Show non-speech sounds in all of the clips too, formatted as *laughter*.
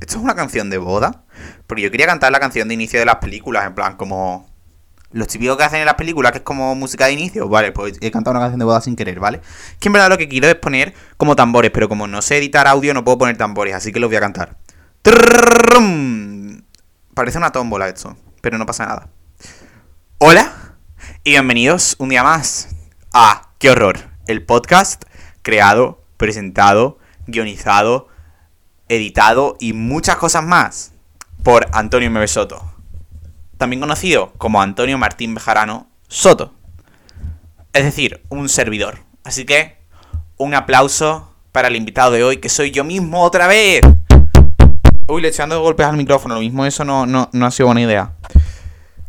Esto es una canción de boda. Porque yo quería cantar la canción de inicio de las películas, en plan como los típicos que hacen en las películas, que es como música de inicio. Vale, pues he cantado una canción de boda sin querer, ¿vale? Que en verdad lo que quiero es poner como tambores, pero como no sé editar audio no puedo poner tambores, así que los voy a cantar. Parece una tómbola esto, pero no pasa nada. Hola y bienvenidos un día más a Qué horror, el podcast creado, presentado, guionizado, editado y muchas cosas más por Antonio Mebe Soto, también conocido como Antonio Martín Bejarano Soto, es decir, un servidor. Así que un aplauso para el invitado de hoy, que soy yo mismo otra vez. Uy, le echando golpes al micrófono, lo mismo eso no, no, no ha sido buena idea.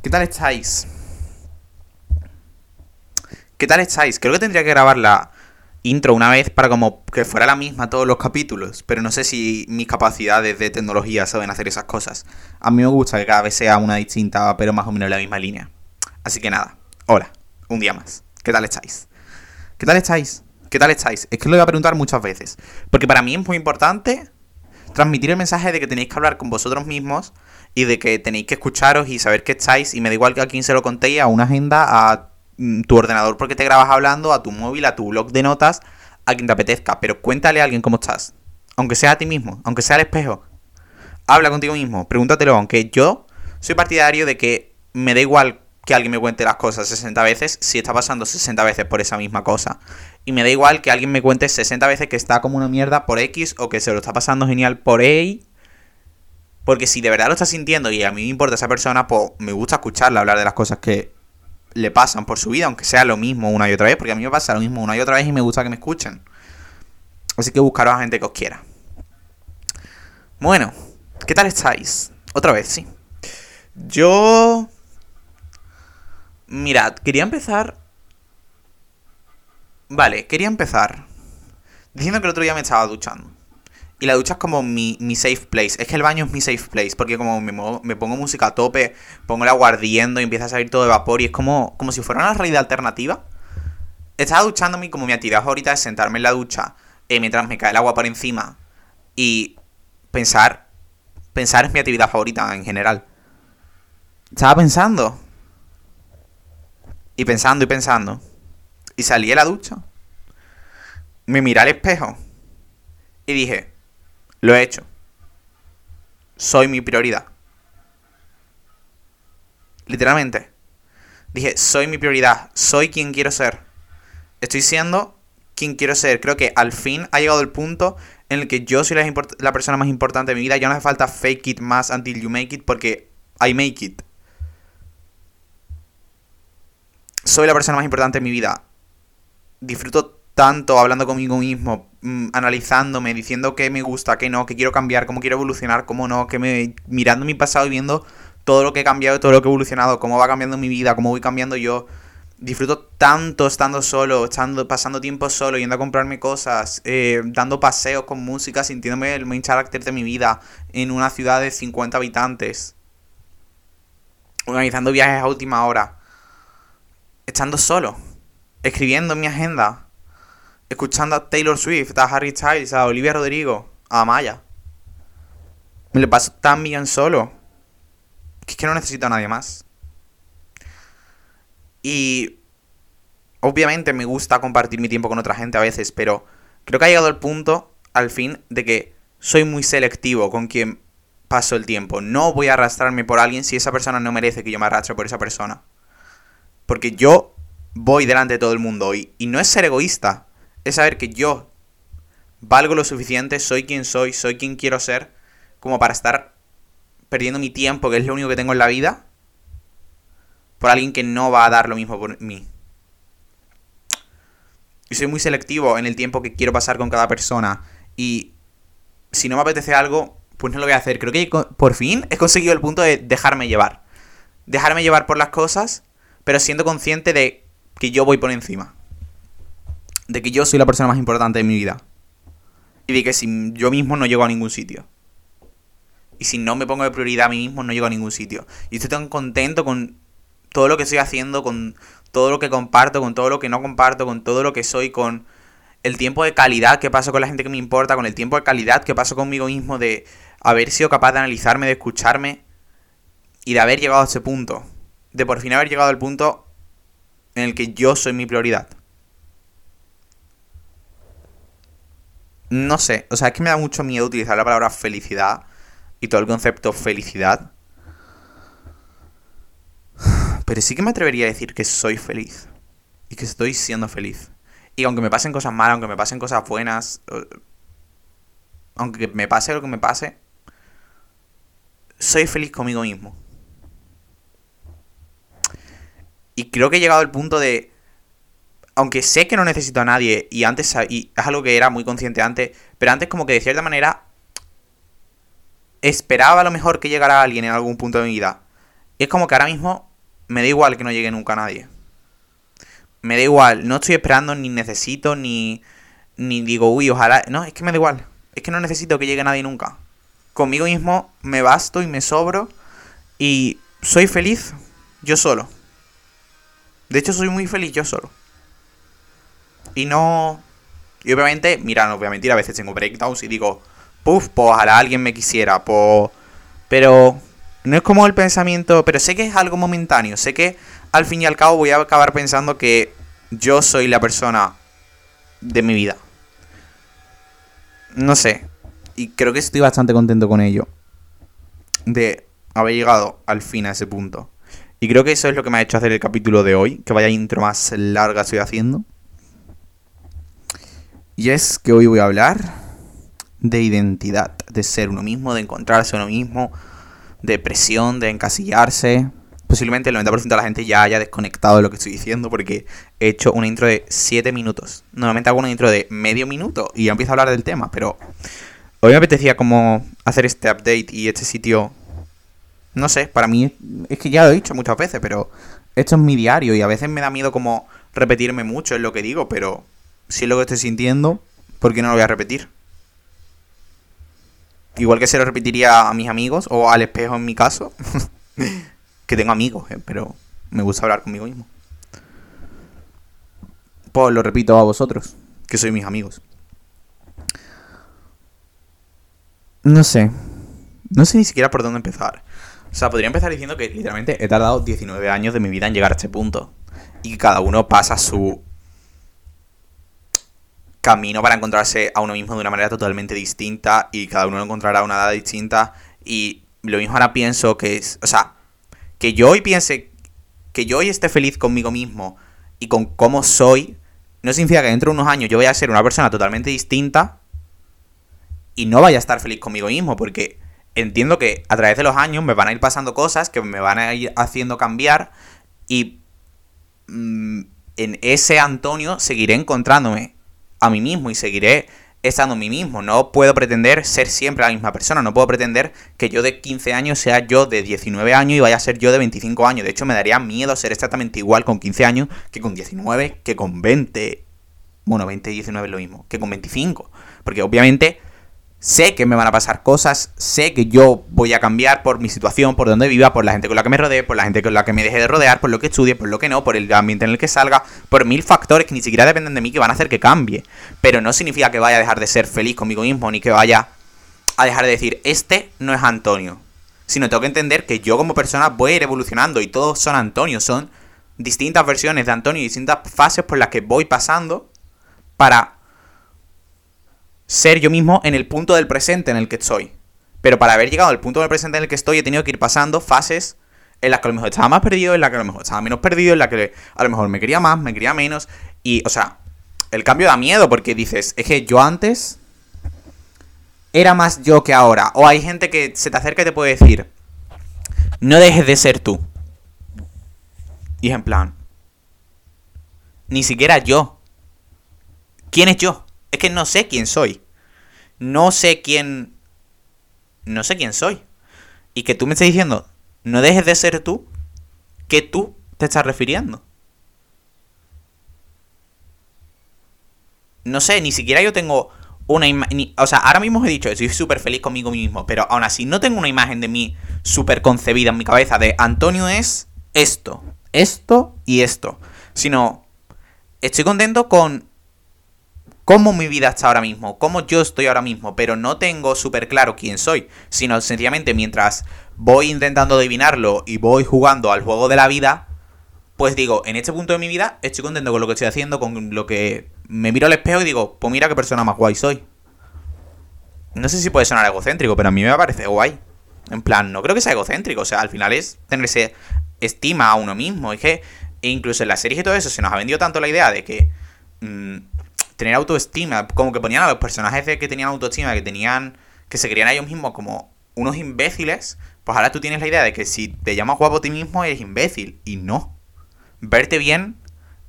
¿Qué tal estáis? ¿Qué tal estáis? Creo que tendría que grabar la intro una vez para como que fuera la misma todos los capítulos, pero no sé si mis capacidades de tecnología saben hacer esas cosas. A mí me gusta que cada vez sea una distinta, pero más o menos en la misma línea. Así que nada, hola, un día más. ¿Qué tal estáis? ¿Qué tal estáis? ¿Qué tal estáis? Es que lo voy a preguntar muchas veces, porque para mí es muy importante transmitir el mensaje de que tenéis que hablar con vosotros mismos y de que tenéis que escucharos y saber que estáis y me da igual que a quién se lo contéis, a una agenda, a tu ordenador porque te grabas hablando, a tu móvil, a tu blog de notas, a quien te apetezca, pero cuéntale a alguien cómo estás, aunque sea a ti mismo, aunque sea al espejo. Habla contigo mismo, pregúntatelo, aunque yo soy partidario de que me da igual que alguien me cuente las cosas 60 veces si está pasando 60 veces por esa misma cosa. Y me da igual que alguien me cuente 60 veces que está como una mierda por X o que se lo está pasando genial por Y. Porque si de verdad lo está sintiendo y a mí me importa esa persona, pues me gusta escucharla hablar de las cosas que le pasan por su vida, aunque sea lo mismo una y otra vez, porque a mí me pasa lo mismo una y otra vez y me gusta que me escuchen. Así que buscaros a gente que os quiera. Bueno, ¿qué tal estáis? Otra vez, sí. Yo... Mirad, quería empezar... Vale, quería empezar diciendo que el otro día me estaba duchando. Y la ducha es como mi, mi safe place. Es que el baño es mi safe place. Porque como me, me pongo música a tope, pongo el agua ardiendo y empieza a salir todo de vapor. Y es como, como si fuera una realidad alternativa. Estaba duchándome y como mi actividad favorita es sentarme en la ducha eh, mientras me cae el agua por encima. Y pensar. Pensar es mi actividad favorita en general. Estaba pensando. Y pensando y pensando. Y salí de la ducha. Me miré al espejo. Y dije, lo he hecho. Soy mi prioridad. Literalmente. Dije, soy mi prioridad. Soy quien quiero ser. Estoy siendo quien quiero ser. Creo que al fin ha llegado el punto en el que yo soy la, la persona más importante de mi vida. Ya no hace falta fake it más until you make it porque I make it. Soy la persona más importante de mi vida. Disfruto tanto hablando conmigo mismo, mm, analizándome, diciendo qué me gusta, qué no, qué quiero cambiar, cómo quiero evolucionar, cómo no, que me mirando mi pasado y viendo todo lo que he cambiado, todo lo que he evolucionado, cómo va cambiando mi vida, cómo voy cambiando yo. Disfruto tanto estando solo, estando, pasando tiempo solo, yendo a comprarme cosas, eh, dando paseos con música, sintiéndome el main character de mi vida en una ciudad de 50 habitantes, organizando viajes a última hora, estando solo, escribiendo en mi agenda, escuchando a Taylor Swift, a Harry Styles, a Olivia Rodrigo, a Maya. Me lo paso tan bien solo que es que no necesito a nadie más. Y obviamente me gusta compartir mi tiempo con otra gente a veces, pero creo que ha llegado el punto, al fin, de que soy muy selectivo con quien paso el tiempo. No voy a arrastrarme por alguien si esa persona no merece que yo me arrastre por esa persona. Porque yo voy delante de todo el mundo y, y no es ser egoísta, es saber que yo valgo lo suficiente, soy quien soy, soy quien quiero ser, como para estar perdiendo mi tiempo, que es lo único que tengo en la vida, por alguien que no va a dar lo mismo por mí. Y soy muy selectivo en el tiempo que quiero pasar con cada persona. Y si no me apetece algo, pues no lo voy a hacer. Creo que por fin he conseguido el punto de dejarme llevar. Dejarme llevar por las cosas, pero siendo consciente de que yo voy por encima. De que yo soy la persona más importante de mi vida. Y de que si yo mismo no llego a ningún sitio. Y si no me pongo de prioridad a mí mismo, no llego a ningún sitio. Y estoy tan contento con todo lo que estoy haciendo, con todo lo que comparto, con todo lo que no comparto, con todo lo que soy, con el tiempo de calidad que paso con la gente que me importa, con el tiempo de calidad que paso conmigo mismo, de haber sido capaz de analizarme, de escucharme y de haber llegado a ese punto. De por fin haber llegado al punto en el que yo soy mi prioridad. No sé, o sea, es que me da mucho miedo utilizar la palabra felicidad y todo el concepto felicidad. Pero sí que me atrevería a decir que soy feliz. Y que estoy siendo feliz. Y aunque me pasen cosas malas, aunque me pasen cosas buenas, aunque me pase lo que me pase, soy feliz conmigo mismo. Y creo que he llegado al punto de, aunque sé que no necesito a nadie, y antes, y es algo que era muy consciente antes, pero antes como que de cierta manera esperaba a lo mejor que llegara alguien en algún punto de mi vida. Y es como que ahora mismo me da igual que no llegue nunca nadie me da igual, no estoy esperando ni necesito ni ni digo, uy, ojalá, no, es que me da igual, es que no necesito que llegue nadie nunca. Conmigo mismo me basto y me sobro y soy feliz yo solo. De hecho, soy muy feliz yo solo. Y no. Y obviamente, mira, no voy a mentir, a veces tengo breakdowns y digo, puff, pues ojalá alguien me quisiera, pues. Pero no es como el pensamiento, pero sé que es algo momentáneo, sé que al fin y al cabo voy a acabar pensando que yo soy la persona de mi vida. No sé. Y creo que estoy bastante contento con ello. De haber llegado al fin a ese punto. Y creo que eso es lo que me ha hecho hacer el capítulo de hoy. Que vaya intro más larga estoy haciendo. Y es que hoy voy a hablar de identidad. De ser uno mismo, de encontrarse uno mismo. De presión, de encasillarse posiblemente el 90% de la gente ya haya desconectado de lo que estoy diciendo porque he hecho una intro de 7 minutos. Normalmente hago una intro de medio minuto y ya empiezo a hablar del tema, pero hoy me apetecía como hacer este update y este sitio... No sé, para mí es que ya lo he dicho muchas veces, pero esto es mi diario y a veces me da miedo como repetirme mucho en lo que digo, pero si es lo que estoy sintiendo, ¿por qué no lo voy a repetir? Igual que se lo repetiría a mis amigos o al espejo en mi caso. *laughs* que tengo amigos, eh, pero me gusta hablar conmigo mismo. Pues lo repito a vosotros, que sois mis amigos. No sé. No sé ni siquiera por dónde empezar. O sea, podría empezar diciendo que literalmente he tardado 19 años de mi vida en llegar a este punto. Y que cada uno pasa su camino para encontrarse a uno mismo de una manera totalmente distinta. Y cada uno encontrará una edad distinta. Y lo mismo ahora pienso que es. O sea, que yo hoy piense, que yo hoy esté feliz conmigo mismo y con cómo soy, no significa que dentro de unos años yo vaya a ser una persona totalmente distinta y no vaya a estar feliz conmigo mismo, porque entiendo que a través de los años me van a ir pasando cosas que me van a ir haciendo cambiar y mm, en ese Antonio seguiré encontrándome a mí mismo y seguiré estando a mí mismo. No puedo pretender ser siempre la misma persona. No puedo pretender que yo de 15 años sea yo de 19 años y vaya a ser yo de 25 años. De hecho, me daría miedo ser exactamente igual con 15 años que con 19, que con 20. Bueno, 20 y 19 es lo mismo, que con 25. Porque obviamente sé que me van a pasar cosas, sé que yo voy a cambiar por mi situación, por donde viva, por la gente con la que me rodee, por la gente con la que me deje de rodear, por lo que estudie, por lo que no, por el ambiente en el que salga, por mil factores que ni siquiera dependen de mí que van a hacer que cambie. Pero no significa que vaya a dejar de ser feliz conmigo mismo, ni que vaya a dejar de decir, este no es Antonio. Sino tengo que entender que yo como persona voy a ir evolucionando y todos son Antonio, son distintas versiones de Antonio y distintas fases por las que voy pasando para ser yo mismo en el punto del presente en el que estoy. Pero para haber llegado al punto del presente en el que estoy, he tenido que ir pasando fases en las que a lo mejor estaba más perdido, en las que a lo mejor estaba menos perdido, en las que a lo mejor me quería más, me quería menos. Y, o sea, el cambio da miedo porque dices, es que yo antes era más yo que ahora. O hay gente que se te acerca y te puede decir, no dejes de ser tú. Y en plan, ni siquiera yo. ¿Quién es yo? Es que no sé quién soy. No sé quién... No sé quién soy. Y que tú me estés diciendo, no dejes de ser tú, ¿qué tú te estás refiriendo? No sé, ni siquiera yo tengo una imagen... O sea, ahora mismo he dicho, estoy súper feliz conmigo mismo, pero aún así no tengo una imagen de mí súper concebida en mi cabeza de Antonio es esto. esto y esto. Sino, estoy contento con cómo mi vida está ahora mismo, cómo yo estoy ahora mismo, pero no tengo súper claro quién soy, sino sencillamente mientras voy intentando adivinarlo y voy jugando al juego de la vida, pues digo, en este punto de mi vida estoy contento con lo que estoy haciendo, con lo que me miro al espejo y digo, pues mira qué persona más guay soy. No sé si puede sonar egocéntrico, pero a mí me parece guay. En plan, no creo que sea egocéntrico, o sea, al final es tenerse estima a uno mismo. Es que incluso en las series y todo eso se nos ha vendido tanto la idea de que mm, tener autoestima, como que ponían a los personajes que tenían autoestima, que tenían, que se querían a ellos mismos como unos imbéciles, pues ahora tú tienes la idea de que si te llamas guapo a ti mismo eres imbécil. Y no. Verte bien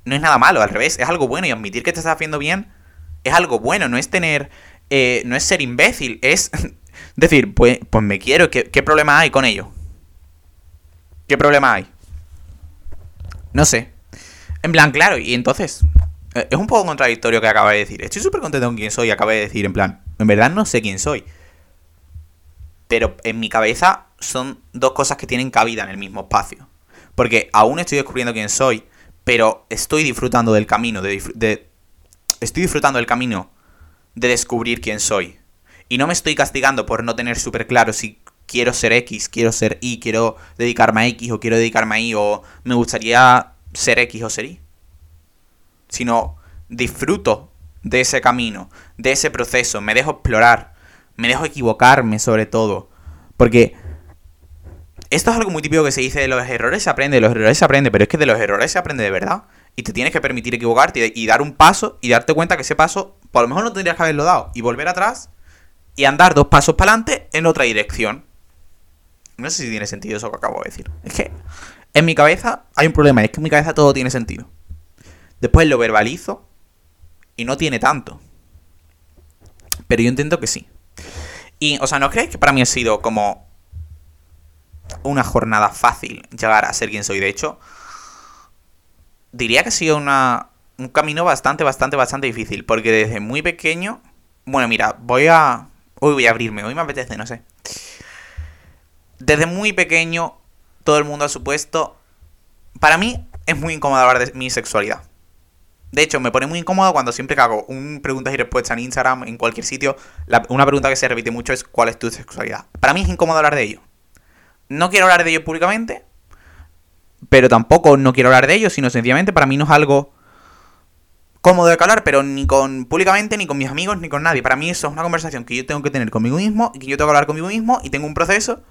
no es nada malo, al revés, es algo bueno. Y admitir que te estás haciendo bien es algo bueno, no es tener. Eh, no es ser imbécil, es *laughs* decir, pues, pues me quiero, ¿qué, ¿qué problema hay con ello? ¿Qué problema hay? No sé. En plan, claro, y entonces, es un poco contradictorio que acaba de decir. Estoy súper contento con quién soy, acaba de decir, en plan, en verdad no sé quién soy. Pero en mi cabeza son dos cosas que tienen cabida en el mismo espacio. Porque aún estoy descubriendo quién soy, pero estoy disfrutando del camino, de, de, estoy disfrutando del camino de descubrir quién soy. Y no me estoy castigando por no tener súper claro si quiero ser X, quiero ser Y, quiero dedicarme a X o quiero dedicarme a Y o me gustaría ser X o ser Y. Sino disfruto de ese camino, de ese proceso, me dejo explorar, me dejo equivocarme sobre todo. Porque esto es algo muy típico que se dice de los errores se aprende, de los errores se aprende, pero es que de los errores se aprende de verdad. Y te tienes que permitir equivocarte y dar un paso y darte cuenta que ese paso, por lo mejor no tendrías que haberlo dado. Y volver atrás y andar dos pasos para adelante en otra dirección. No sé si tiene sentido eso que acabo de decir. Es que en mi cabeza hay un problema, es que en mi cabeza todo tiene sentido. Después lo verbalizo y no tiene tanto. Pero yo entiendo que sí. Y, o sea, ¿no creéis que para mí ha sido como una jornada fácil llegar a ser quien soy? De hecho, diría que ha sido una, un camino bastante, bastante, bastante difícil. Porque desde muy pequeño... Bueno, mira, voy a... Hoy voy a abrirme, hoy me apetece, no sé. Desde muy pequeño, todo el mundo ha supuesto... Para mí es muy incómodo hablar de mi sexualidad. De hecho, me pone muy incómodo cuando siempre que hago un preguntas y respuestas en Instagram, en cualquier sitio, una pregunta que se repite mucho es ¿cuál es tu sexualidad? Para mí es incómodo hablar de ello. No quiero hablar de ello públicamente, pero tampoco no quiero hablar de ello, sino sencillamente para mí no es algo cómodo de hablar, pero ni con públicamente, ni con mis amigos, ni con nadie. Para mí eso es una conversación que yo tengo que tener conmigo mismo y que yo tengo que hablar conmigo mismo y tengo un proceso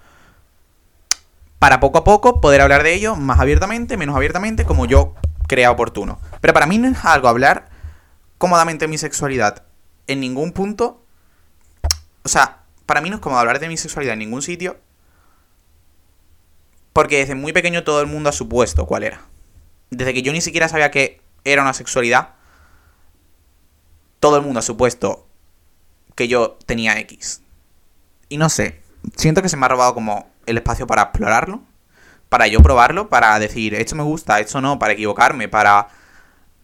para poco a poco poder hablar de ello más abiertamente, menos abiertamente, como yo crea oportuno. Pero para mí no es algo hablar cómodamente de mi sexualidad en ningún punto. O sea, para mí no es cómodo hablar de mi sexualidad en ningún sitio. Porque desde muy pequeño todo el mundo ha supuesto cuál era. Desde que yo ni siquiera sabía que era una sexualidad, todo el mundo ha supuesto que yo tenía X. Y no sé, siento que se me ha robado como el espacio para explorarlo para yo probarlo, para decir, esto me gusta, esto no, para equivocarme, para...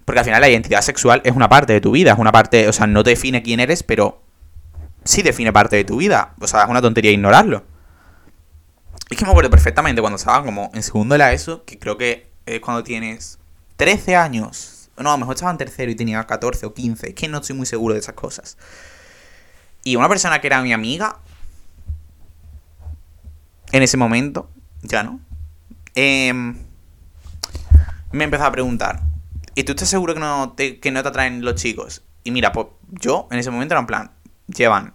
Porque al final la identidad sexual es una parte de tu vida, es una parte, o sea, no define quién eres, pero sí define parte de tu vida. O sea, es una tontería ignorarlo. Es que me acuerdo perfectamente cuando estaba como en segundo de la ESO, que creo que es cuando tienes 13 años. No, a lo mejor estaba en tercero y tenía 14 o 15. Es que no estoy muy seguro de esas cosas. Y una persona que era mi amiga, en ese momento, ya no, Em, me empezó a preguntar, ¿y tú estás seguro que no, te, que no te atraen los chicos? Y mira, pues yo en ese momento era en plan, llevan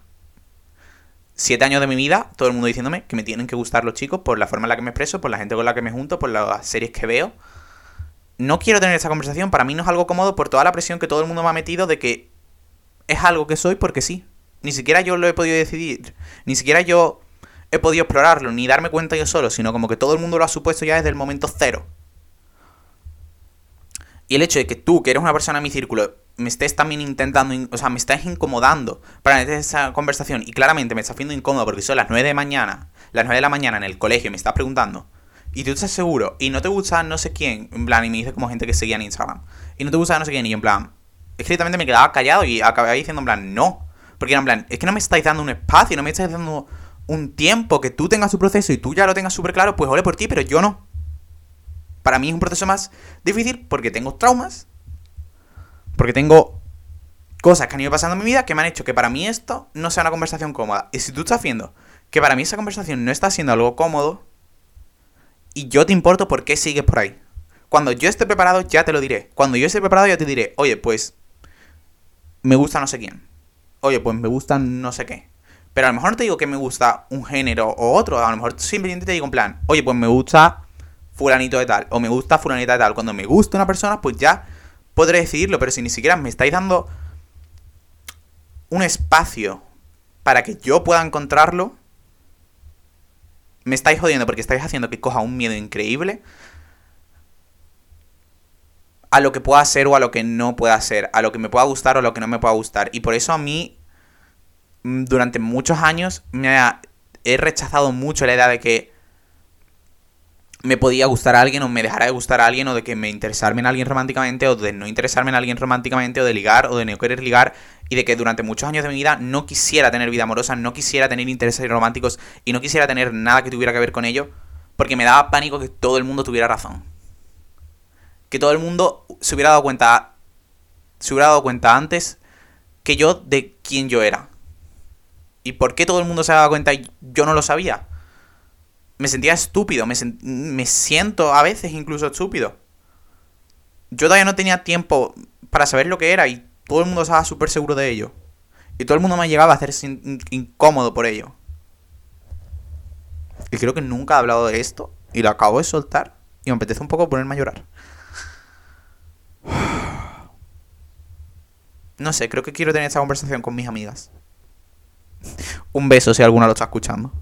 siete años de mi vida, todo el mundo diciéndome que me tienen que gustar los chicos por la forma en la que me expreso, por la gente con la que me junto, por las series que veo. No quiero tener esa conversación, para mí no es algo cómodo por toda la presión que todo el mundo me ha metido de que es algo que soy porque sí. Ni siquiera yo lo he podido decidir. Ni siquiera yo he podido explorarlo, ni darme cuenta yo solo, sino como que todo el mundo lo ha supuesto ya desde el momento cero. Y el hecho de que tú, que eres una persona en mi círculo, me estés también intentando, o sea, me estás incomodando para esa conversación y claramente me estás haciendo incómodo porque son las 9 de mañana, las 9 de la mañana en el colegio me estás preguntando, y tú estás seguro, y no te gusta no sé quién, en plan, y me dice como gente que seguía en Instagram, y no te gusta no sé quién, y en plan, es que me quedaba callado y acabé diciendo en plan, no, porque era en plan, es que no me estáis dando un espacio, no me estáis dando un tiempo que tú tengas tu proceso y tú ya lo tengas súper claro, pues ole por ti, pero yo no. para mí es un proceso más difícil porque tengo traumas, porque tengo cosas que han ido pasando en mi vida que me han hecho que para mí esto no sea una conversación cómoda. Y si tú estás haciendo que para mí esa conversación no está siendo algo cómodo, y yo te importo por qué sigues por ahí. Cuando yo esté preparado ya te lo diré. Cuando yo esté preparado ya te diré, oye, pues me gusta no sé quién. Oye, pues me gusta no sé qué. Pero a lo mejor no te digo que me gusta un género o otro. A lo mejor simplemente te digo en plan, oye, pues me gusta fulanito de tal. O me gusta fulanita de tal. Cuando me gusta una persona, pues ya podré decidirlo. Pero si ni siquiera me estáis dando un espacio para que yo pueda encontrarlo, me estáis jodiendo porque estáis haciendo que coja un miedo increíble a lo que pueda ser o a lo que no pueda ser, a lo que me pueda gustar o a lo que no me pueda gustar. Y por eso a mí durante muchos años me he rechazado mucho la idea de que me podía gustar a alguien o me dejara de gustar a alguien o de que me interesarme en alguien románticamente o de no interesarme en alguien románticamente o de ligar o de no querer ligar y de que durante muchos años de mi vida no quisiera tener vida amorosa, no quisiera tener intereses románticos y no quisiera tener nada que tuviera que ver con ello porque me daba pánico que todo el mundo tuviera razón. Que todo el mundo se hubiera dado cuenta se hubiera dado cuenta antes que yo de quién yo era. ¿Y por qué todo el mundo se daba cuenta y yo no lo sabía? Me sentía estúpido, me, me siento a veces incluso estúpido. Yo todavía no tenía tiempo para saber lo que era y todo el mundo estaba súper seguro de ello. Y todo el mundo me llegaba a hacerse incómodo por ello. Y creo que nunca he hablado de esto y lo acabo de soltar y me apetece un poco ponerme a llorar. *sighs* No sé, creo que quiero tener esta conversación con mis amigas. Un beso si alguna lo está escuchando.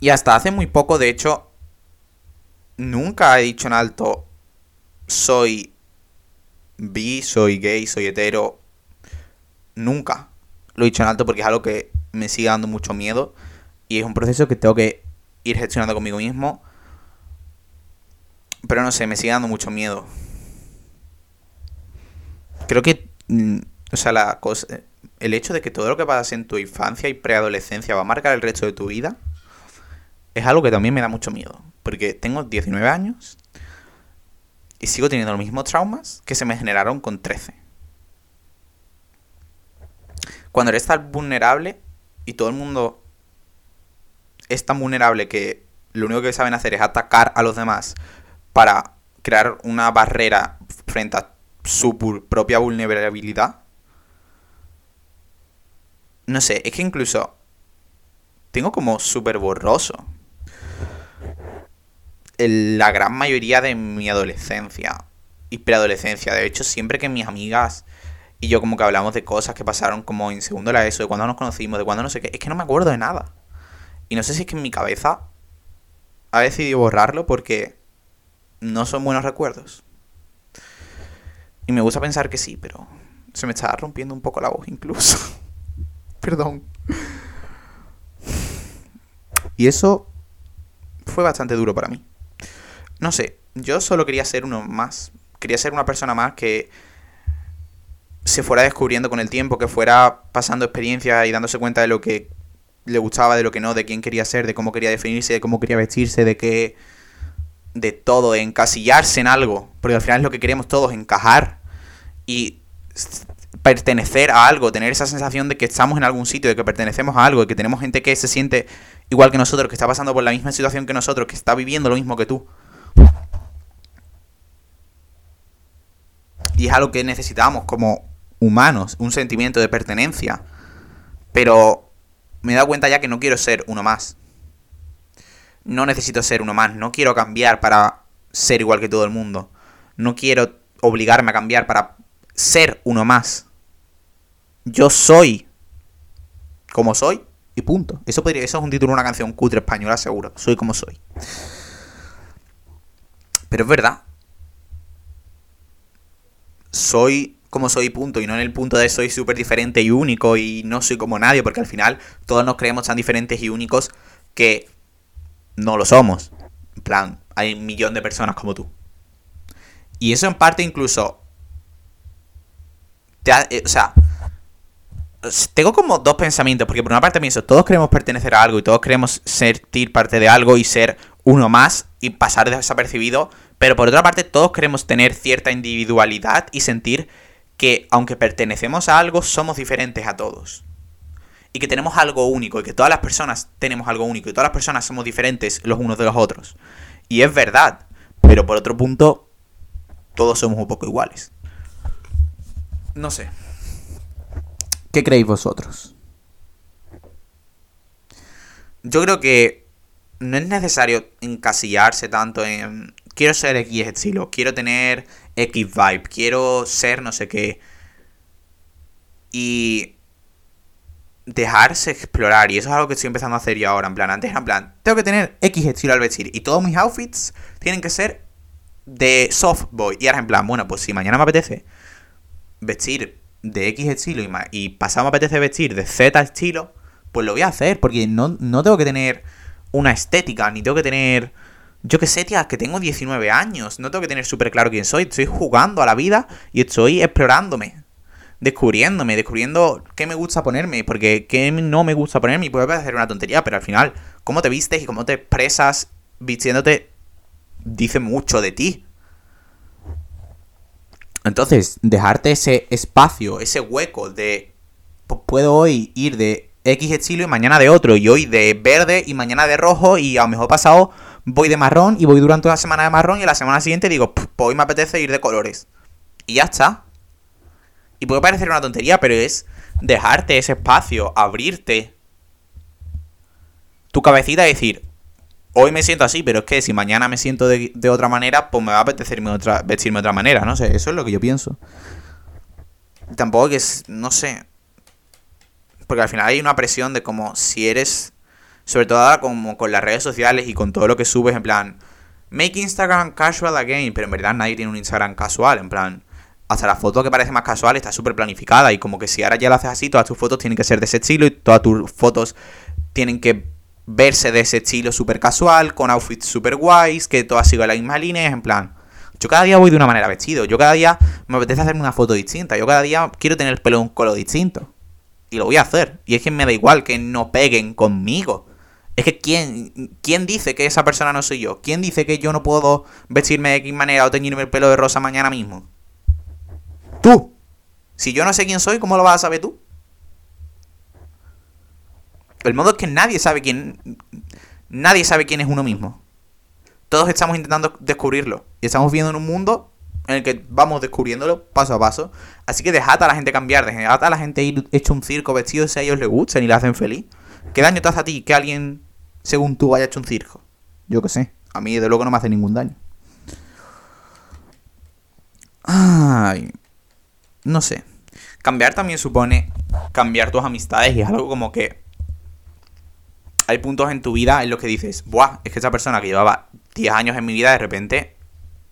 Y hasta hace muy poco, de hecho, nunca he dicho en alto soy bi, soy gay, soy hetero. Nunca lo he dicho en alto porque es algo que me sigue dando mucho miedo y es un proceso que tengo que ir gestionando conmigo mismo. Pero no sé, me sigue dando mucho miedo. Creo que, mm, o sea, la cosa, el hecho de que todo lo que pasa en tu infancia y preadolescencia va a marcar el resto de tu vida es algo que también me da mucho miedo. Porque tengo 19 años y sigo teniendo los mismos traumas que se me generaron con 13. Cuando eres tan vulnerable y todo el mundo es tan vulnerable que lo único que saben hacer es atacar a los demás para crear una barrera frente a su propia vulnerabilidad, no sé, es que incluso tengo como súper borroso la gran mayoría de mi adolescencia y preadolescencia. De hecho, siempre que mis amigas y yo como que hablamos de cosas que pasaron como en segundo la ESO, de cuando nos conocimos, de cuando no sé qué, es que no me acuerdo de nada. Y no sé si es que en mi cabeza ha decidido borrarlo porque no son buenos recuerdos. Y me gusta pensar que sí, pero se me está rompiendo un poco la voz incluso. *laughs* Perdón. Y eso fue bastante duro para mí. No sé, yo solo quería ser uno más. Quería ser una persona más que se fuera descubriendo con el tiempo, que fuera pasando experiencias y dándose cuenta de lo que le gustaba, de lo que no, de quién quería ser, de cómo quería definirse, de cómo quería vestirse, de qué. de todo, de encasillarse en algo. Porque al final es lo que queremos todos, encajar. Y pertenecer a algo, tener esa sensación de que estamos en algún sitio, de que pertenecemos a algo, de que tenemos gente que se siente igual que nosotros, que está pasando por la misma situación que nosotros, que está viviendo lo mismo que tú. Y es algo que necesitamos como humanos, un sentimiento de pertenencia. Pero me he dado cuenta ya que no quiero ser uno más. No necesito ser uno más, no quiero cambiar para ser igual que todo el mundo. No quiero obligarme a cambiar para ser uno más. Yo soy como soy y punto. Eso, podría, eso es un título de una canción cutre española, seguro. Soy como soy. Pero es verdad. Soy como soy, punto. Y no en el punto de soy súper diferente y único y no soy como nadie, porque al final todos nos creemos tan diferentes y únicos que no lo somos. En plan, hay un millón de personas como tú. Y eso en parte incluso eh, o sea, tengo como dos pensamientos, porque por una parte pienso, todos queremos pertenecer a algo y todos queremos sentir parte de algo y ser uno más y pasar desapercibido, pero por otra parte todos queremos tener cierta individualidad y sentir que aunque pertenecemos a algo, somos diferentes a todos. Y que tenemos algo único, y que todas las personas tenemos algo único, y todas las personas somos diferentes los unos de los otros. Y es verdad, pero por otro punto, todos somos un poco iguales. No sé. ¿Qué creéis vosotros? Yo creo que no es necesario encasillarse tanto en quiero ser X estilo, quiero tener X vibe, quiero ser no sé qué. Y dejarse explorar. Y eso es algo que estoy empezando a hacer yo ahora. En plan, antes era en plan, tengo que tener X estilo al vestir. Y todos mis outfits tienen que ser de soft boy. Y ahora en plan, bueno, pues si mañana me apetece vestir de X estilo y, y pasado me apetece vestir de Z estilo, pues lo voy a hacer. Porque no, no tengo que tener una estética, ni tengo que tener yo qué sé, tía, que tengo 19 años. No tengo que tener súper claro quién soy. Estoy jugando a la vida y estoy explorándome. Descubriéndome, descubriendo qué me gusta ponerme. Porque qué no me gusta ponerme. Y puede parecer una tontería, pero al final, cómo te vistes y cómo te expresas vistiéndote dice mucho de ti. Entonces, dejarte ese espacio, ese hueco de. Puedo hoy ir de X estilo y mañana de otro. Y hoy de verde y mañana de rojo. Y a lo mejor pasado voy de marrón y voy durante una semana de marrón y la semana siguiente digo, pues hoy me apetece ir de colores. Y ya está. Y puede parecer una tontería, pero es dejarte ese espacio, abrirte tu cabecita y decir, hoy me siento así, pero es que si mañana me siento de, otra manera, pues me va a apetecerme otra, vestirme de otra manera, no sé, eso es lo que yo pienso. Tampoco que es, no sé, porque al final hay una presión de como si eres sobre todo ahora como con las redes sociales y con todo lo que subes, en plan, make Instagram casual again, pero en verdad nadie tiene un Instagram casual, en plan, hasta la foto que parece más casual está súper planificada y como que si ahora ya lo haces así, todas tus fotos tienen que ser de ese estilo y todas tus fotos tienen que verse de ese estilo súper casual, con outfits súper guays, que todas sigan la misma línea, en plan... Yo cada día voy de una manera vestido, yo cada día me apetece hacerme una foto distinta, yo cada día quiero tener el pelo de un color distinto. Y lo voy a hacer. Y es que me da igual que no peguen conmigo. Es que ¿quién, ¿quién dice que esa persona no soy yo? ¿Quién dice que yo no puedo vestirme de X manera o teñirme el pelo de rosa mañana mismo? Tú. Si yo no sé quién soy, ¿cómo lo vas a saber tú? El modo es que nadie sabe quién. Nadie sabe quién es uno mismo. Todos estamos intentando descubrirlo. Y estamos viviendo en un mundo en el que vamos descubriéndolo paso a paso. Así que dejad a la gente cambiar, dejad a la gente ir hecho un circo vestido si a ellos les gustan y le hacen feliz. ¿Qué daño te hace a ti que alguien según tú haya hecho un circo. Yo qué sé. A mí, de luego, no me hace ningún daño. Ay. No sé. Cambiar también supone cambiar tus amistades y es algo como que. Hay puntos en tu vida en los que dices, Buah, es que esa persona que llevaba 10 años en mi vida, de repente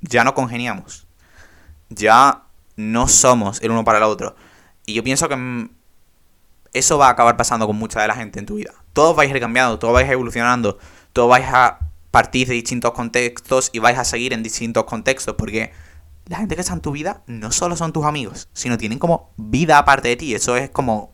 ya no congeniamos. Ya no somos el uno para el otro. Y yo pienso que mm, eso va a acabar pasando con mucha de la gente en tu vida. Todos vais a ir cambiando, todos vais a evolucionando, todos vais a partir de distintos contextos y vais a seguir en distintos contextos, porque la gente que está en tu vida no solo son tus amigos, sino tienen como vida aparte de ti. Eso es como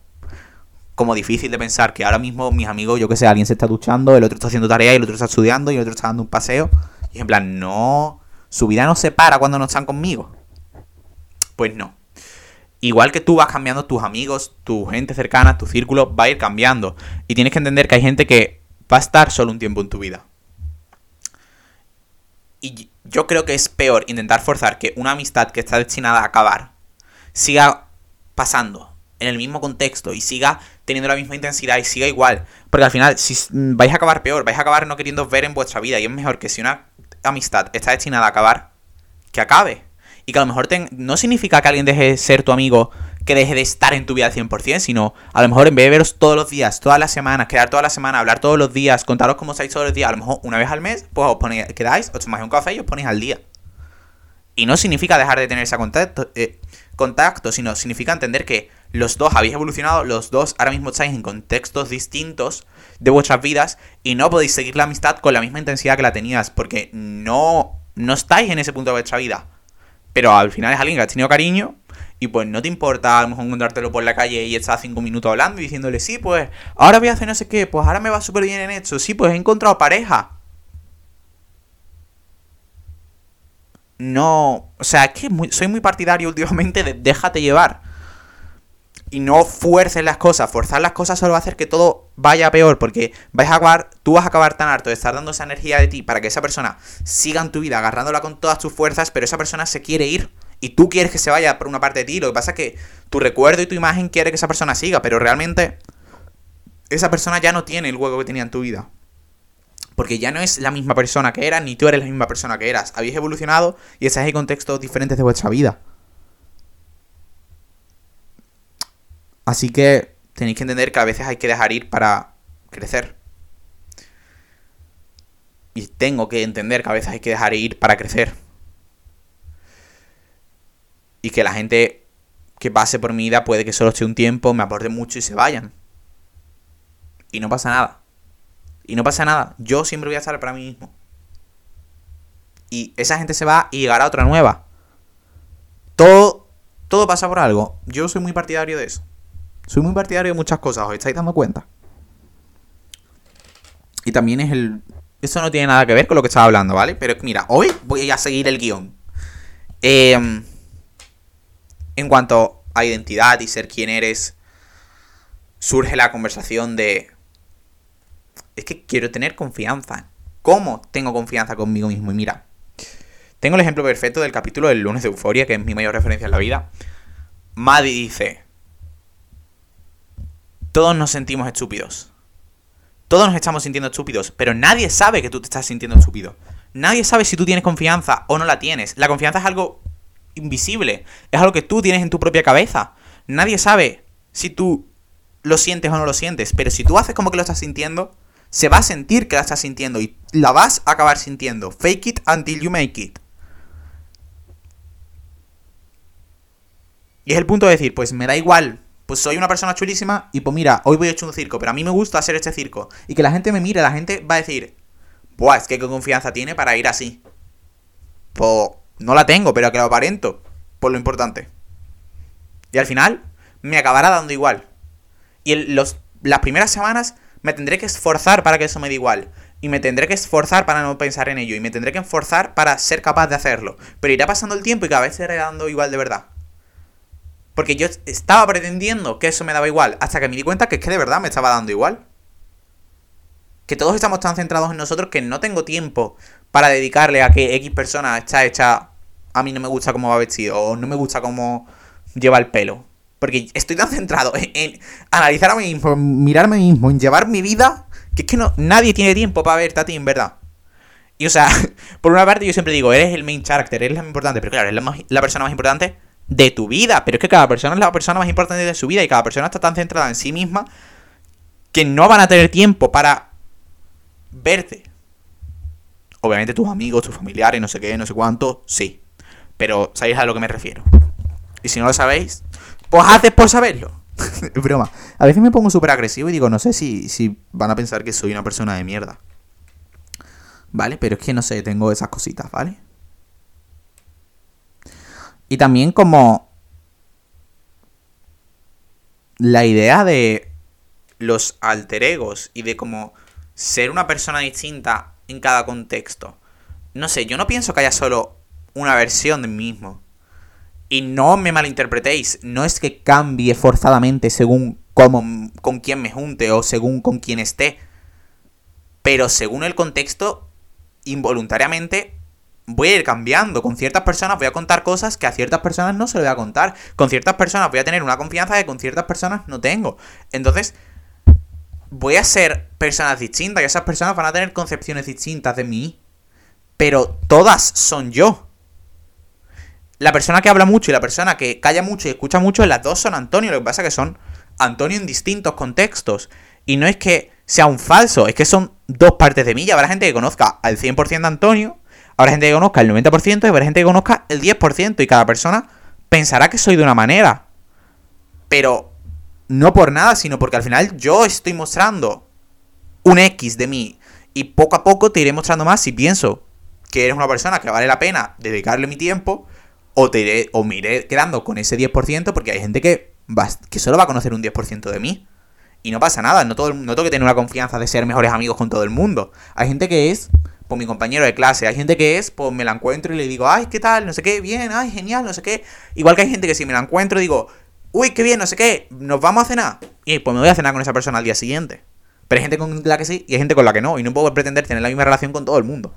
como difícil de pensar que ahora mismo mis amigos, yo que sé, alguien se está duchando, el otro está haciendo tarea el otro está estudiando y el otro está dando un paseo. Y en plan, no, su vida no se para cuando no están conmigo. Pues no. Igual que tú vas cambiando, tus amigos, tu gente cercana, tu círculo va a ir cambiando. Y tienes que entender que hay gente que va a estar solo un tiempo en tu vida. Y yo creo que es peor intentar forzar que una amistad que está destinada a acabar siga pasando en el mismo contexto y siga teniendo la misma intensidad y siga igual. Porque al final, si vais a acabar peor, vais a acabar no queriendo ver en vuestra vida. Y es mejor que si una amistad está destinada a acabar, que acabe y que a lo mejor no significa que alguien deje de ser tu amigo, que deje de estar en tu vida al 100%, sino a lo mejor en vez de veros todos los días, todas las semanas, quedar toda la semana, hablar todos los días, contaros cómo estáis todos los días, a lo mejor una vez al mes, pues os ponéis, quedáis, os tomáis un café y os ponéis al día. Y no significa dejar de tener ese contacto, eh, contacto, sino significa entender que los dos habéis evolucionado, los dos ahora mismo estáis en contextos distintos de vuestras vidas y no podéis seguir la amistad con la misma intensidad que la tenías, porque no, no estáis en ese punto de vuestra vida. Pero al final es alguien que has tenido cariño y pues no te importa a lo mejor encontrártelo por la calle y estar cinco minutos hablando y diciéndole, sí, pues ahora voy a hacer no sé qué, pues ahora me va súper bien en esto, sí, pues he encontrado pareja. no... O sea, es que soy muy partidario últimamente de déjate llevar. Y no fuerces las cosas. Forzar las cosas solo va a hacer que todo vaya peor. Porque vais a acabar, tú vas a acabar tan harto de estar dando esa energía de ti para que esa persona siga en tu vida agarrándola con todas tus fuerzas, pero esa persona se quiere ir. Y tú quieres que se vaya por una parte de ti. Lo que pasa es que tu recuerdo y tu imagen quiere que esa persona siga, pero realmente esa persona ya no tiene el hueco que tenía en tu vida. Porque ya no es la misma persona que era, ni tú eres la misma persona que eras. Habéis evolucionado y estáis en contextos diferentes de vuestra vida. Así que tenéis que entender que a veces hay que dejar ir para crecer. Y tengo que entender que a veces hay que dejar ir para crecer. Y que la gente que pase por mi vida puede que solo esté un tiempo, me aporte mucho y se vayan. Y no pasa nada. Y no pasa nada. Yo siempre voy a estar para mí mismo. Y esa gente se va y llegará otra nueva. Todo, todo pasa por algo. Yo soy muy partidario de eso. Soy muy partidario de muchas cosas, ¿os estáis dando cuenta? Y también es el... Eso no tiene nada que ver con lo que estaba hablando, ¿vale? Pero mira, hoy voy a seguir el guion. Em, en cuanto a identidad y ser quien eres, surge la conversación de es que quiero tener confianza. ¿Cómo tengo confianza conmigo mismo? Y mira, tengo el ejemplo perfecto del capítulo del lunes de Euforia, que es mi mayor referencia en la vida. Maddie dice, todos nos sentimos estúpidos. Todos nos estamos sintiendo estúpidos, pero nadie sabe que tú te estás sintiendo estúpido. Nadie sabe si tú tienes confianza o no la tienes. La confianza es algo invisible, es algo que tú tienes en tu propia cabeza. Nadie sabe si tú lo sientes o no lo sientes, pero si tú haces como que lo estás sintiendo, se va a sentir que la estás sintiendo y la vas a acabar sintiendo. Fake it until you make it. Y es el punto de decir, pues me da igual, pues soy una persona chulísima y pues mira, hoy voy a echar un circo, pero a mí me gusta hacer este circo. Y que la gente me mire, la gente va a decir, buah, es que qué confianza tiene para ir así. Pues no la tengo, pero que lo aparento, por lo importante. Y al final, me acabará dando igual. Y los, las primeras semanas me tendré que esforzar para que eso me dé igual. Y me tendré que esforzar para no pensar en ello. Y me tendré que esforzar para ser capaz de hacerlo. Pero irá pasando el tiempo y cada vez se irá dando igual de verdad. Porque yo estaba pretendiendo que eso me daba igual. Hasta que me di cuenta que es que de verdad me estaba dando igual. Que todos estamos tan centrados en nosotros que no tengo tiempo para dedicarle a que X persona está hecha. A mí no me gusta cómo va vestido. O no me gusta cómo lleva el pelo. Porque estoy tan centrado en, analizar a mí mismo, en mirarme a mí mismo, en llevar mi vida, que es que no, nadie tiene tiempo para verte a ti, en verdad. Y o sea, *laughs* por una parte yo siempre digo, eres el main character, eres la más importante, pero claro, eres la, la persona más importante de tu vida. Pero es que cada persona es la persona más importante de su vida y cada persona está tan centrada en sí misma que no van a tener tiempo para verte. Obviamente tus amigos, tus familiares, no sé qué, no sé cuánto, sí. Pero sabéis a lo que me refiero. Y si no lo sabéis, pues haces por saberlo. *laughs* Broma. A veces me pongo súper agresivo y digo, no sé si, si van a pensar que soy una persona de mierda. ¿Vale? Pero es que no sé, tengo esas cositas, ¿vale? Y también como la idea de los alter egos y de como ser una persona distinta en cada contexto. No sé, yo no pienso que haya solo una versión de mí mismo. Y no me malinterpretéis, no es que cambie forzadamente según cómo, con quién me junte o según con quién esté. Pero según el contexto, involuntariamente voy a ir cambiando. Con ciertas personas voy a contar cosas que a ciertas personas no se le voy a contar. Con ciertas personas voy a tener una confianza que con ciertas personas no tengo. Entonces, voy a ser personas distintas y esas personas van a tener concepciones distintas de mí. Pero todas son yo la persona que habla mucho y la persona que calla mucho y escucha mucho, las dos son Antonio. Lo que pasa es que son Antonio en distintos contextos. Y no es que sea un falso, es que son dos partes de mí. Y habrá gente que conozca al 100% de Antonio, habrá gente que conozca el 90% y habrá gente que conozca el 10%. Y cada persona pensará que soy de una manera. Pero no por nada, sino porque al final yo estoy mostrando un X de mí. Y poco a poco te iré mostrando más si pienso que eres una persona que vale la pena dedicarle mi tiempo o, te iré, o me iré quedando con ese 10% porque hay gente que, que solo va a conocer un 10% de mí. Y no pasa nada, no, todo, no tengo que tener una confianza de ser mejores amigos con todo el mundo. Hay gente que es pues mi compañero de clase. Hay gente que es, pues me la encuentro y le digo, ay, ¿qué tal? No sé qué, bien, ay, genial, no sé qué. Igual que hay gente que si me la encuentro digo, uy, qué bien, no sé qué, nos vamos a cenar. Y pues me voy a cenar con esa persona al día siguiente. Pero hay gente con la que sí y hay gente con la que no. Y no puedo pretender tener la misma relación con todo el mundo.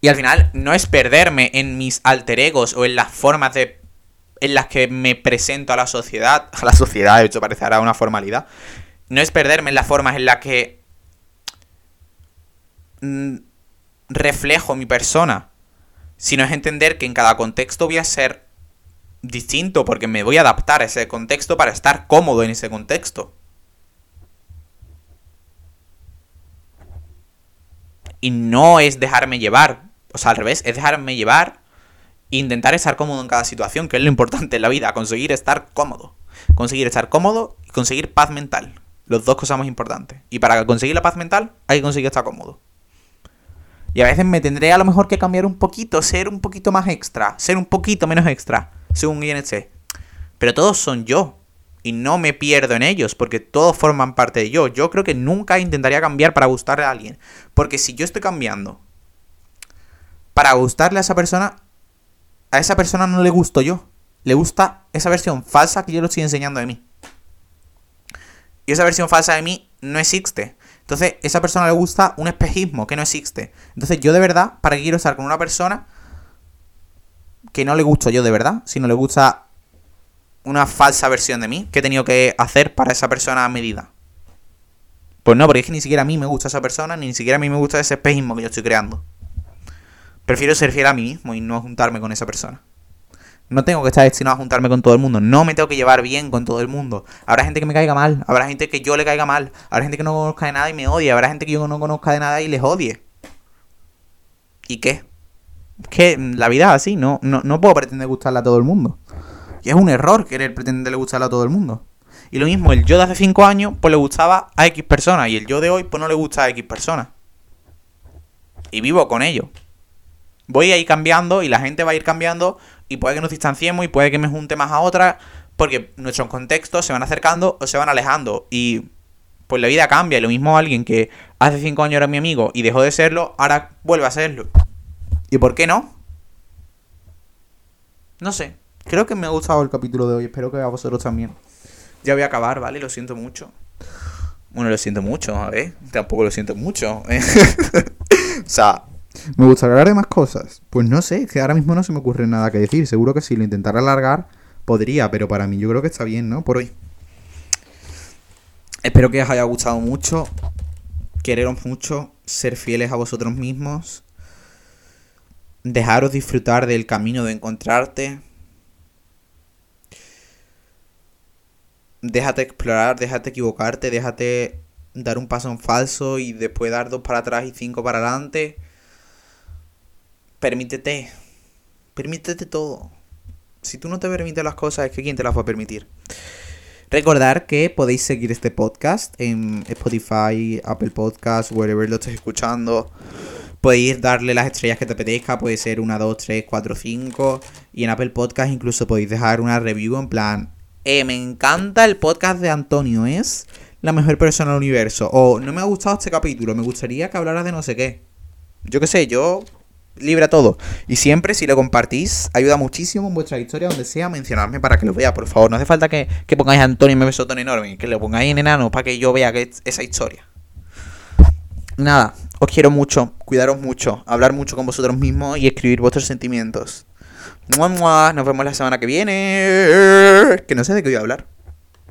Y al final no es perderme en mis alter egos o en las formas de en las que me presento a la sociedad, *laughs* a la sociedad, de hecho parecerá una formalidad, no es perderme en las formas en las que reflejo mi persona, sino es entender que en cada contexto voy a ser distinto porque me voy a adaptar a ese contexto para estar cómodo en ese contexto. Y no es dejarme llevar, o sea, al revés, es dejarme llevar e intentar estar cómodo en cada situación, que es lo importante en la vida, conseguir estar cómodo. Conseguir estar cómodo y conseguir paz mental. Los dos cosas más importantes. Y para conseguir la paz mental hay que conseguir estar cómodo. Y a veces me tendré a lo mejor que cambiar un poquito, ser un poquito más extra, ser un poquito menos extra, según INC. Pero todos son yo. Y no me pierdo en ellos, porque todos forman parte de yo. Yo creo que nunca intentaría cambiar para gustarle a alguien. Porque si yo estoy cambiando para gustarle a esa persona, a esa persona no le gusto yo. Le gusta esa versión falsa que yo le estoy enseñando de mí. Y esa versión falsa de mí no existe. Entonces, esa persona le gusta un espejismo que no existe. Entonces, yo de verdad, ¿para qué quiero estar con una persona que no le gusto yo de verdad? Si no le gusta una falsa versión de mí que he tenido que hacer para esa persona a medida. Pues no, porque es que ni siquiera a mí me gusta esa persona, ni siquiera a mí me gusta ese espejismo que yo estoy creando. Prefiero ser fiel a mí mismo y no juntarme con esa persona. No tengo que estar destinado a juntarme con todo el mundo. No me tengo que llevar bien con todo el mundo. Habrá gente que me caiga mal. Habrá gente que yo le caiga mal. Habrá gente que no conozca de nada y me odie. Habrá gente que yo no conozca de nada y les odie. ¿Y qué? Que la vida es así. No, no, no puedo pretender gustarle a todo el mundo. Y es un error querer pretenderle gustarle a todo el mundo. Y lo mismo, el yo de hace 5 años, pues le gustaba a X personas. Y el yo de hoy, pues no le gusta a X personas. Y vivo con ello voy a ir cambiando y la gente va a ir cambiando y puede que nos distanciemos y puede que me junte más a otra porque nuestros contextos se van acercando o se van alejando y pues la vida cambia. Lo mismo alguien que hace cinco años era mi amigo y dejó de serlo, ahora vuelve a serlo. ¿Y por qué no? No sé. Creo que me ha gustado el capítulo de hoy. Espero que a vosotros también. Ya voy a acabar, ¿vale? Lo siento mucho. Bueno, lo siento mucho, a ver. Tampoco lo siento mucho. *laughs* o sea, ¿Me gustaría hablar de más cosas? Pues no sé, que ahora mismo no se me ocurre nada que decir. Seguro que si lo intentara alargar, podría, pero para mí yo creo que está bien, ¿no? Por hoy. Espero que os haya gustado mucho. Quereros mucho. Ser fieles a vosotros mismos. Dejaros disfrutar del camino de encontrarte. Déjate explorar, déjate equivocarte, déjate dar un paso en falso y después dar dos para atrás y cinco para adelante permítete. Permítete todo. Si tú no te permites las cosas, es que quién te las va a permitir. Recordar que podéis seguir este podcast en Spotify, Apple Podcast, wherever lo estés escuchando. Podéis darle las estrellas que te apetezca, puede ser una, dos, tres, cuatro, cinco. Y en Apple Podcast incluso podéis dejar una review en plan, eh, me encanta el podcast de Antonio, es la mejor persona del universo. O no me ha gustado este capítulo, me gustaría que hablaras de no sé qué. Yo qué sé, yo libre a todo. Y siempre, si lo compartís, ayuda muchísimo en vuestra historia, donde sea, mencionarme para que lo vea, por favor. No hace falta que, que pongáis Antonio me beso tan enorme, que lo pongáis en enano para que yo vea que esa historia. Nada, os quiero mucho, cuidaros mucho, hablar mucho con vosotros mismos y escribir vuestros sentimientos. Nos vemos la semana que viene. Que no sé de qué voy a hablar.